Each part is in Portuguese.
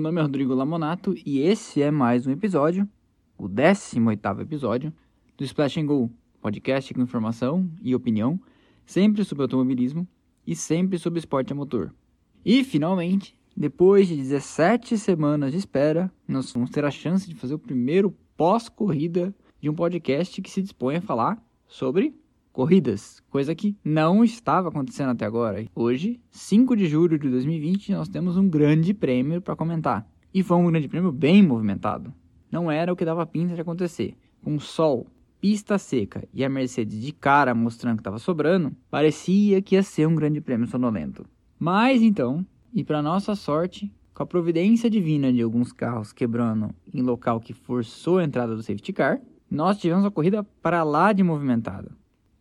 Meu nome é Rodrigo Lamonato e esse é mais um episódio, o 18º episódio do Splash and Go, podcast com informação e opinião, sempre sobre automobilismo e sempre sobre esporte a motor. E finalmente, depois de 17 semanas de espera, nós vamos ter a chance de fazer o primeiro pós-corrida de um podcast que se dispõe a falar sobre corridas, coisa que não estava acontecendo até agora. Hoje, 5 de julho de 2020, nós temos um grande prêmio para comentar. E foi um grande prêmio bem movimentado. Não era o que dava pinta de acontecer. Com sol, pista seca e a Mercedes de cara mostrando que estava sobrando, parecia que ia ser um grande prêmio sonolento. Mas então, e para nossa sorte, com a providência divina de alguns carros quebrando em local que forçou a entrada do safety car, nós tivemos uma corrida para lá de movimentada.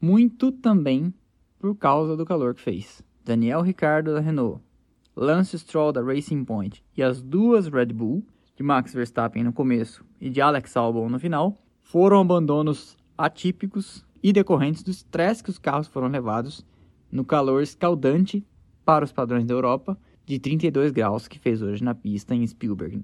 Muito também por causa do calor que fez. Daniel Ricciardo da Renault, Lance Stroll da Racing Point e as duas Red Bull, de Max Verstappen no começo e de Alex Albon no final, foram abandonos atípicos e decorrentes do estresse que os carros foram levados no calor escaldante para os padrões da Europa de 32 graus que fez hoje na pista em Spielberg.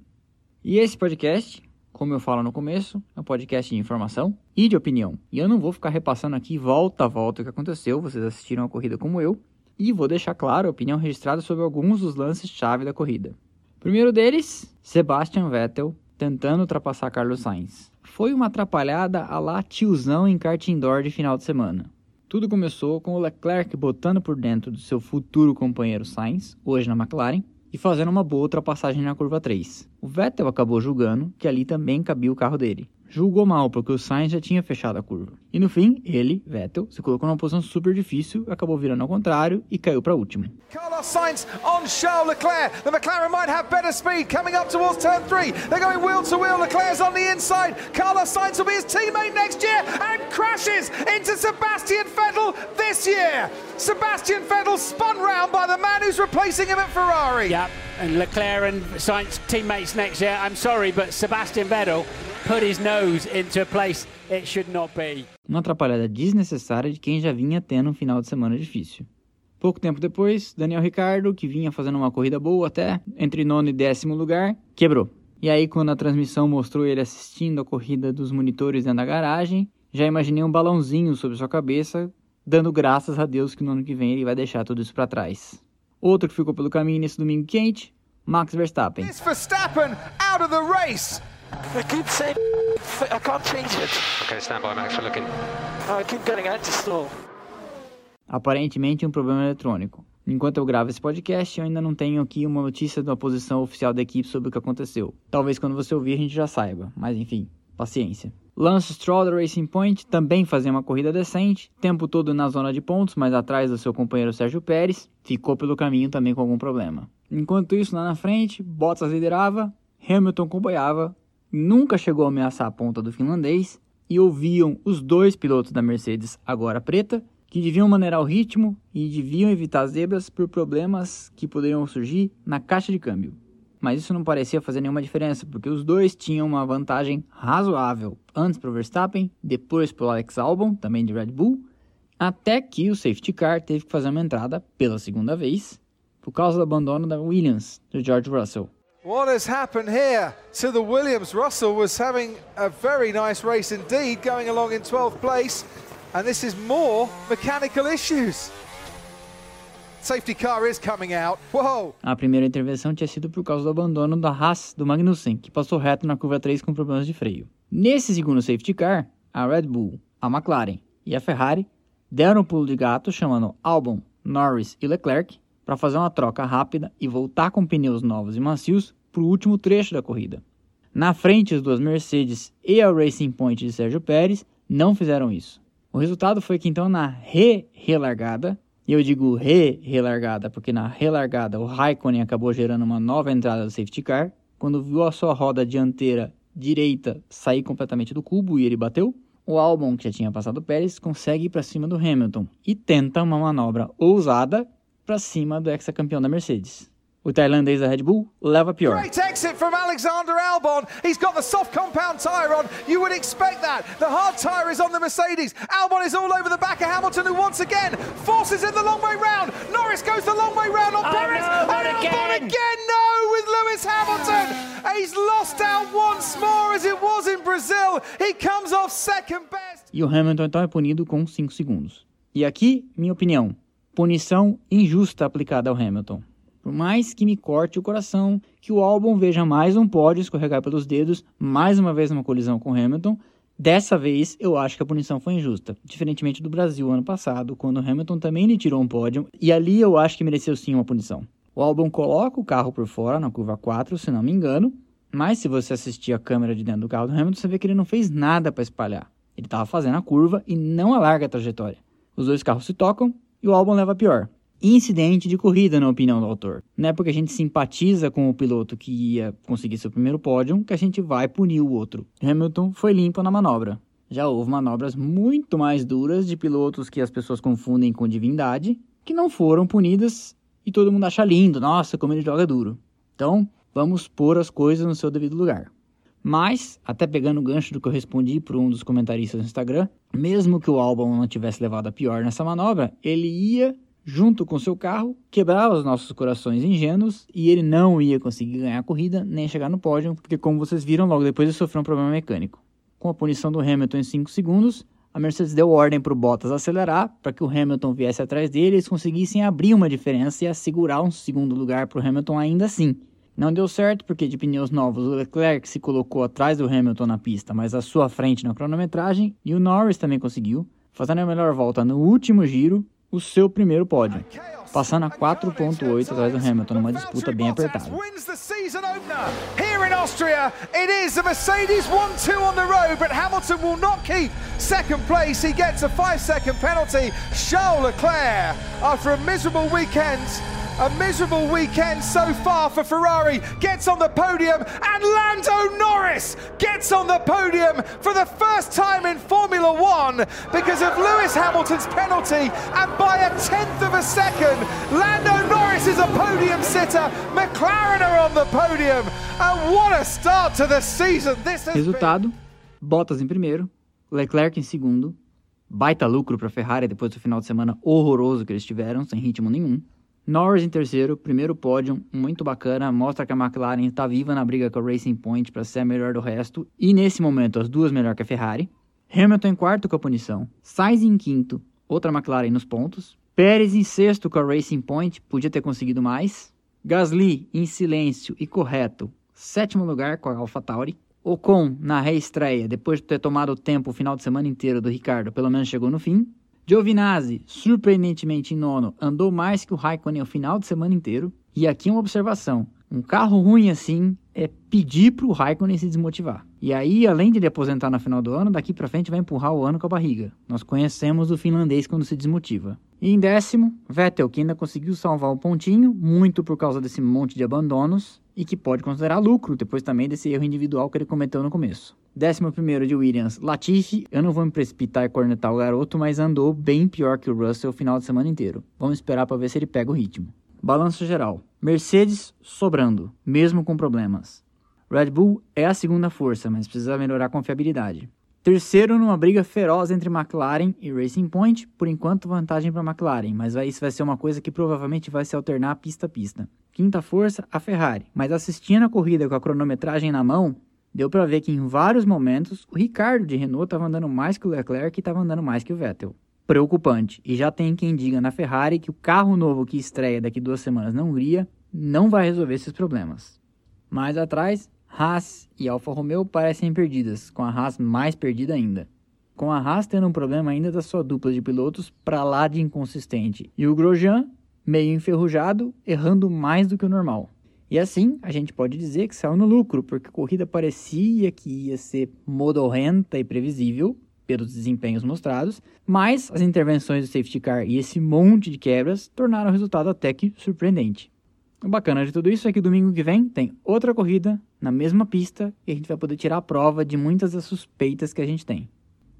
E esse podcast como eu falo no começo, é um podcast de informação e de opinião. E eu não vou ficar repassando aqui volta a volta o que aconteceu, vocês assistiram a corrida como eu, e vou deixar claro a opinião registrada sobre alguns dos lances-chave da corrida. Primeiro deles, Sebastian Vettel tentando ultrapassar Carlos Sainz. Foi uma atrapalhada a lá tiozão em kart indoor de final de semana. Tudo começou com o Leclerc botando por dentro do seu futuro companheiro Sainz, hoje na McLaren, e fazendo uma boa ultrapassagem na curva 3. O Vettel acabou julgando que ali também cabia o carro dele. Julgou mal porque o Sainz já tinha fechado a curva. E no fim, ele, Vettel, se colocou numa posição super difícil, acabou virando ao contrário e caiu para último. Carlos Sainz on Charles Leclerc. The McLaren might have better speed coming up towards turn three. They're going wheel to wheel. Leclerc's on the inside. Carlos Sainz will be his teammate next year and crashes into Sebastian Vettel this year. Sebastian Vettel spun round by the man who's replacing him at Ferrari. Yep, and Leclerc and Sainz teammates next year. I'm sorry, but Sebastian Vettel put his nose into a place it should not be. Uma atrapalhada desnecessária de quem já vinha tendo um final de semana difícil. Pouco tempo depois, Daniel Ricardo, que vinha fazendo uma corrida boa até, entre nono e décimo lugar, quebrou. E aí, quando a transmissão mostrou ele assistindo a corrida dos monitores dentro da garagem, já imaginei um balãozinho sobre sua cabeça dando graças a Deus que no ano que vem ele vai deixar tudo isso para trás. Outro que ficou pelo caminho nesse domingo quente, Max Verstappen. It's Verstappen out of the race. I keep saying I can't change it. Okay, stand by, Max. We're looking. I keep getting anti-stall. Aparentemente um problema eletrônico. Enquanto eu gravo esse podcast, eu ainda não tenho aqui uma notícia da posição oficial da equipe sobre o que aconteceu. Talvez quando você ouvir a gente já saiba, mas enfim, paciência. Lance Stroll da Racing Point também fazia uma corrida decente, tempo todo na zona de pontos, mas atrás do seu companheiro Sérgio Pérez, ficou pelo caminho também com algum problema. Enquanto isso, lá na frente, Bottas liderava, Hamilton acompanhava, nunca chegou a ameaçar a ponta do finlandês, e ouviam os dois pilotos da Mercedes, agora preta, que deviam maneirar o ritmo e deviam evitar zebras por problemas que poderiam surgir na caixa de câmbio mas isso não parecia fazer nenhuma diferença, porque os dois tinham uma vantagem razoável, antes para o Verstappen, depois para o Alex Albon, também de Red Bull, até que o safety car teve que fazer uma entrada pela segunda vez, por causa do abandono da Williams, do George Russell. What has happened here to the Williams? Russell was having a very nice race indeed, going along in 12th place, and this is more mechanical issues. Safety car is coming out. Whoa! A primeira intervenção tinha sido por causa do abandono da Haas do Magnussen, que passou reto na curva 3 com problemas de freio. Nesse segundo safety car, a Red Bull, a McLaren e a Ferrari deram um pulo de gato chamando Albon, Norris e Leclerc para fazer uma troca rápida e voltar com pneus novos e macios para o último trecho da corrida. Na frente, as duas Mercedes e a Racing Point de Sérgio Pérez não fizeram isso. O resultado foi que então na re-relargada, e eu digo re-relargada, porque na relargada o Raikkonen acabou gerando uma nova entrada do safety car. Quando viu a sua roda dianteira direita sair completamente do cubo e ele bateu, o Albon, que já tinha passado o Pérez, consegue ir para cima do Hamilton e tenta uma manobra ousada para cima do ex-campeão da Mercedes. O tailandês da Red Bull leva pior. Great exit from Alexander Albon. He's got the soft compound tyre on. You would expect that. The hard tyre is on the Mercedes. Albon is all over the back of Hamilton, who once again forces in the long way round. Norris goes the long way round on Oh, Perez. no, not and Albon again. again. No, with Lewis Hamilton. He's lost out once more as it was in Brazil. He comes off second best. E o Hamilton então é punido com 5 segundos. E aqui, minha opinião, punição injusta aplicada ao Hamilton. Por mais que me corte o coração, que o Albon veja mais um pódio escorregar pelos dedos, mais uma vez numa colisão com Hamilton, dessa vez eu acho que a punição foi injusta. Diferentemente do Brasil ano passado, quando Hamilton também lhe tirou um pódio, e ali eu acho que mereceu sim uma punição. O Albon coloca o carro por fora na curva 4, se não me engano, mas se você assistir a câmera de dentro do carro do Hamilton, você vê que ele não fez nada para espalhar. Ele estava fazendo a curva e não alarga a trajetória. Os dois carros se tocam e o Albon leva pior incidente de corrida, na opinião do autor. Não é porque a gente simpatiza com o piloto que ia conseguir seu primeiro pódio que a gente vai punir o outro. Hamilton foi limpo na manobra. Já houve manobras muito mais duras de pilotos que as pessoas confundem com divindade, que não foram punidas e todo mundo acha lindo, nossa, como ele joga duro. Então, vamos pôr as coisas no seu devido lugar. Mas, até pegando o gancho do que eu respondi para um dos comentaristas no Instagram, mesmo que o Albon não tivesse levado a pior nessa manobra, ele ia junto com seu carro, quebrava os nossos corações ingênuos e ele não ia conseguir ganhar a corrida nem chegar no pódio, porque, como vocês viram, logo depois ele sofreu um problema mecânico. Com a punição do Hamilton em 5 segundos, a Mercedes deu ordem para o Bottas acelerar para que o Hamilton viesse atrás dele e eles conseguissem abrir uma diferença e assegurar um segundo lugar para o Hamilton ainda assim. Não deu certo porque de pneus novos o Leclerc se colocou atrás do Hamilton na pista, mas à sua frente na cronometragem, e o Norris também conseguiu, fazendo a melhor volta no último giro o seu primeiro pódio, passando a 4.8 atrás do Hamilton numa disputa bem apertada. Here in Austria, it is a Mercedes 1-2 on the road, but Hamilton will not keep second place. He gets a 5-second penalty. Charles Leclerc, after a miserable weekend, a miserable weekend so far for Ferrari. Gets on the podium, and Lando Norris gets on the podium for the first time in Formula One because of Lewis Hamilton's penalty. And by a tenth of a second, Lando Norris is a podium sitter. McLaren are on the podium. And what a start to the season this has Resultado. Bottas em primeiro, Leclerc em segundo. Baita lucro para a Ferrari depois do final de semana horroroso que eles tiveram, sem ritmo nenhum. Norris em terceiro, primeiro pódio, muito bacana, mostra que a McLaren está viva na briga com a Racing Point para ser a melhor do resto, e nesse momento as duas melhor que a Ferrari. Hamilton em quarto com a punição, Sainz em quinto, outra McLaren nos pontos. Pérez em sexto com a Racing Point, podia ter conseguido mais. Gasly em silêncio e correto, sétimo lugar com a AlphaTauri. Ocon na reestreia, depois de ter tomado o tempo o final de semana inteiro do Ricardo, pelo menos chegou no fim. Giovinazzi, surpreendentemente em nono, andou mais que o Raikkonen o final de semana inteiro. E aqui uma observação: um carro ruim assim é pedir para o Raikkonen se desmotivar. E aí, além de ele aposentar no final do ano, daqui para frente vai empurrar o ano com a barriga. Nós conhecemos o finlandês quando se desmotiva. E em décimo, Vettel, que ainda conseguiu salvar um pontinho, muito por causa desse monte de abandonos, e que pode considerar lucro depois também desse erro individual que ele cometeu no começo. Décimo primeiro de Williams, Latifi. Eu não vou me precipitar e cornetar o garoto, mas andou bem pior que o Russell o final de semana inteiro. Vamos esperar para ver se ele pega o ritmo. Balanço geral. Mercedes sobrando, mesmo com problemas. Red Bull é a segunda força, mas precisa melhorar a confiabilidade. Terceiro numa briga feroz entre McLaren e Racing Point, por enquanto vantagem para McLaren, mas isso vai ser uma coisa que provavelmente vai se alternar pista a pista. Quinta força, a Ferrari, mas assistindo a corrida com a cronometragem na mão, deu para ver que em vários momentos o Ricardo de Renault estava andando mais que o Leclerc e estava andando mais que o Vettel. Preocupante. E já tem quem diga na Ferrari que o carro novo que estreia daqui duas semanas na Hungria não vai resolver esses problemas. Mais atrás, Haas e Alfa Romeo parecem perdidas, com a Haas mais perdida ainda. Com a Haas tendo um problema ainda da sua dupla de pilotos para lá de inconsistente. E o Grosjean meio enferrujado, errando mais do que o normal. E assim, a gente pode dizer que saiu no lucro, porque a corrida parecia que ia ser modorrenta e previsível, pelos desempenhos mostrados, mas as intervenções do safety car e esse monte de quebras tornaram o resultado até que surpreendente. O bacana de tudo isso é que domingo que vem tem outra corrida na mesma pista e a gente vai poder tirar a prova de muitas das suspeitas que a gente tem.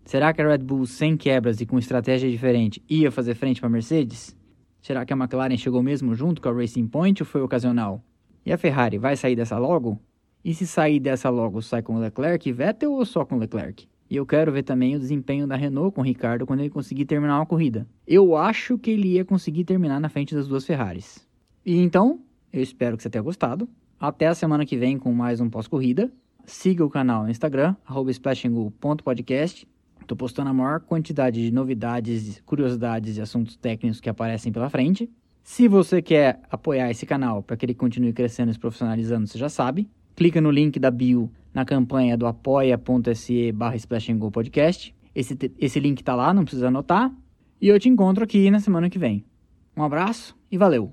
Será que a Red Bull sem quebras e com estratégia diferente ia fazer frente para a Mercedes? Será que a McLaren chegou mesmo junto com a Racing Point ou foi ocasional? E a Ferrari vai sair dessa logo? E se sair dessa logo, sai com Leclerc Vettel ou só com Leclerc? E eu quero ver também o desempenho da Renault com o Ricardo quando ele conseguir terminar uma corrida. Eu acho que ele ia conseguir terminar na frente das duas Ferraris. E então, eu espero que você tenha gostado. Até a semana que vem com mais um pós-corrida. Siga o canal no Instagram, splashandgo.podcast. Estou postando a maior quantidade de novidades, curiosidades e assuntos técnicos que aparecem pela frente. Se você quer apoiar esse canal para que ele continue crescendo e se profissionalizando, você já sabe. Clica no link da bio na campanha do apoia.se barra Podcast. Esse, esse link está lá, não precisa anotar. E eu te encontro aqui na semana que vem. Um abraço e valeu!